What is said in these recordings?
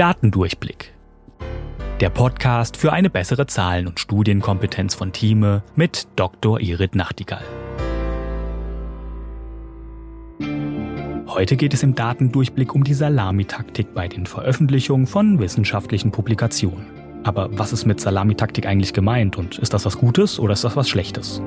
Datendurchblick. Der Podcast für eine bessere Zahlen- und Studienkompetenz von Thieme mit Dr. Irit Nachtigall. Heute geht es im Datendurchblick um die Salamitaktik bei den Veröffentlichungen von wissenschaftlichen Publikationen. Aber was ist mit Salamitaktik eigentlich gemeint und ist das was Gutes oder ist das was Schlechtes?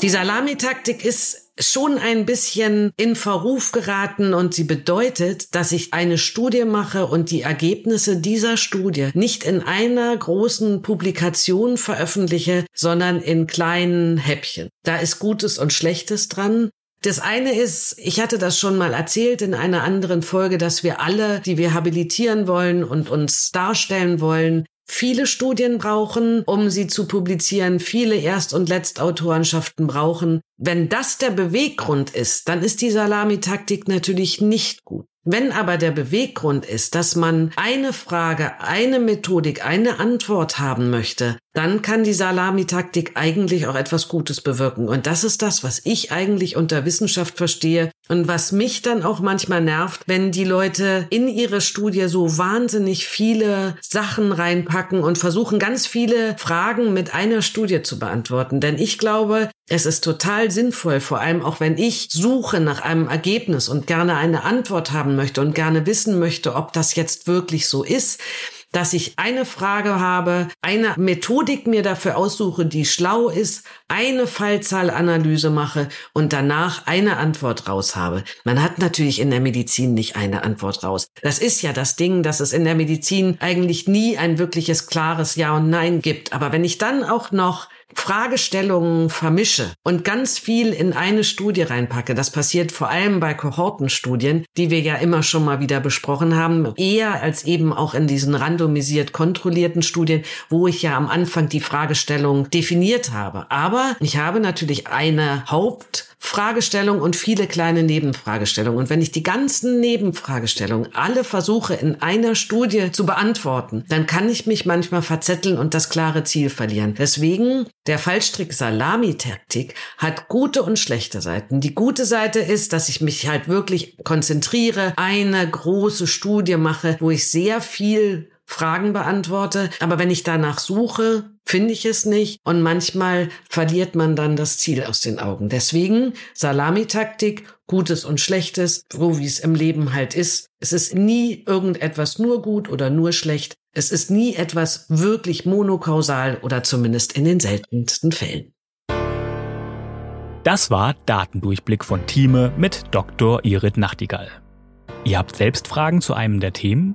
Die Salamitaktik ist schon ein bisschen in Verruf geraten und sie bedeutet, dass ich eine Studie mache und die Ergebnisse dieser Studie nicht in einer großen Publikation veröffentliche, sondern in kleinen Häppchen. Da ist Gutes und Schlechtes dran. Das eine ist, ich hatte das schon mal erzählt in einer anderen Folge, dass wir alle, die wir habilitieren wollen und uns darstellen wollen, viele Studien brauchen, um sie zu publizieren, viele Erst- und Letztautorenschaften brauchen. Wenn das der Beweggrund ist, dann ist die Salamitaktik natürlich nicht gut. Wenn aber der Beweggrund ist, dass man eine Frage, eine Methodik, eine Antwort haben möchte, dann kann die Salamitaktik eigentlich auch etwas Gutes bewirken. Und das ist das, was ich eigentlich unter Wissenschaft verstehe und was mich dann auch manchmal nervt, wenn die Leute in ihre Studie so wahnsinnig viele Sachen reinpacken und versuchen, ganz viele Fragen mit einer Studie zu beantworten. Denn ich glaube, es ist total sinnvoll, vor allem auch wenn ich suche nach einem Ergebnis und gerne eine Antwort haben möchte und gerne wissen möchte, ob das jetzt wirklich so ist, dass ich eine Frage habe, eine Methodik mir dafür aussuche, die schlau ist, eine Fallzahlanalyse mache und danach eine Antwort raus habe. Man hat natürlich in der Medizin nicht eine Antwort raus. Das ist ja das Ding, dass es in der Medizin eigentlich nie ein wirkliches klares Ja und Nein gibt. Aber wenn ich dann auch noch Fragestellungen vermische und ganz viel in eine Studie reinpacke. Das passiert vor allem bei Kohortenstudien, die wir ja immer schon mal wieder besprochen haben, eher als eben auch in diesen randomisiert kontrollierten Studien, wo ich ja am Anfang die Fragestellung definiert habe. Aber ich habe natürlich eine Haupt Fragestellung und viele kleine Nebenfragestellungen. Und wenn ich die ganzen Nebenfragestellungen alle versuche in einer Studie zu beantworten, dann kann ich mich manchmal verzetteln und das klare Ziel verlieren. Deswegen, der Fallstrick Salami-Taktik hat gute und schlechte Seiten. Die gute Seite ist, dass ich mich halt wirklich konzentriere, eine große Studie mache, wo ich sehr viel Fragen beantworte. Aber wenn ich danach suche, finde ich es nicht. Und manchmal verliert man dann das Ziel aus den Augen. Deswegen Salamitaktik, Gutes und Schlechtes, so wie es im Leben halt ist. Es ist nie irgendetwas nur gut oder nur schlecht. Es ist nie etwas wirklich monokausal oder zumindest in den seltensten Fällen. Das war Datendurchblick von Thieme mit Dr. Irit Nachtigall. Ihr habt selbst Fragen zu einem der Themen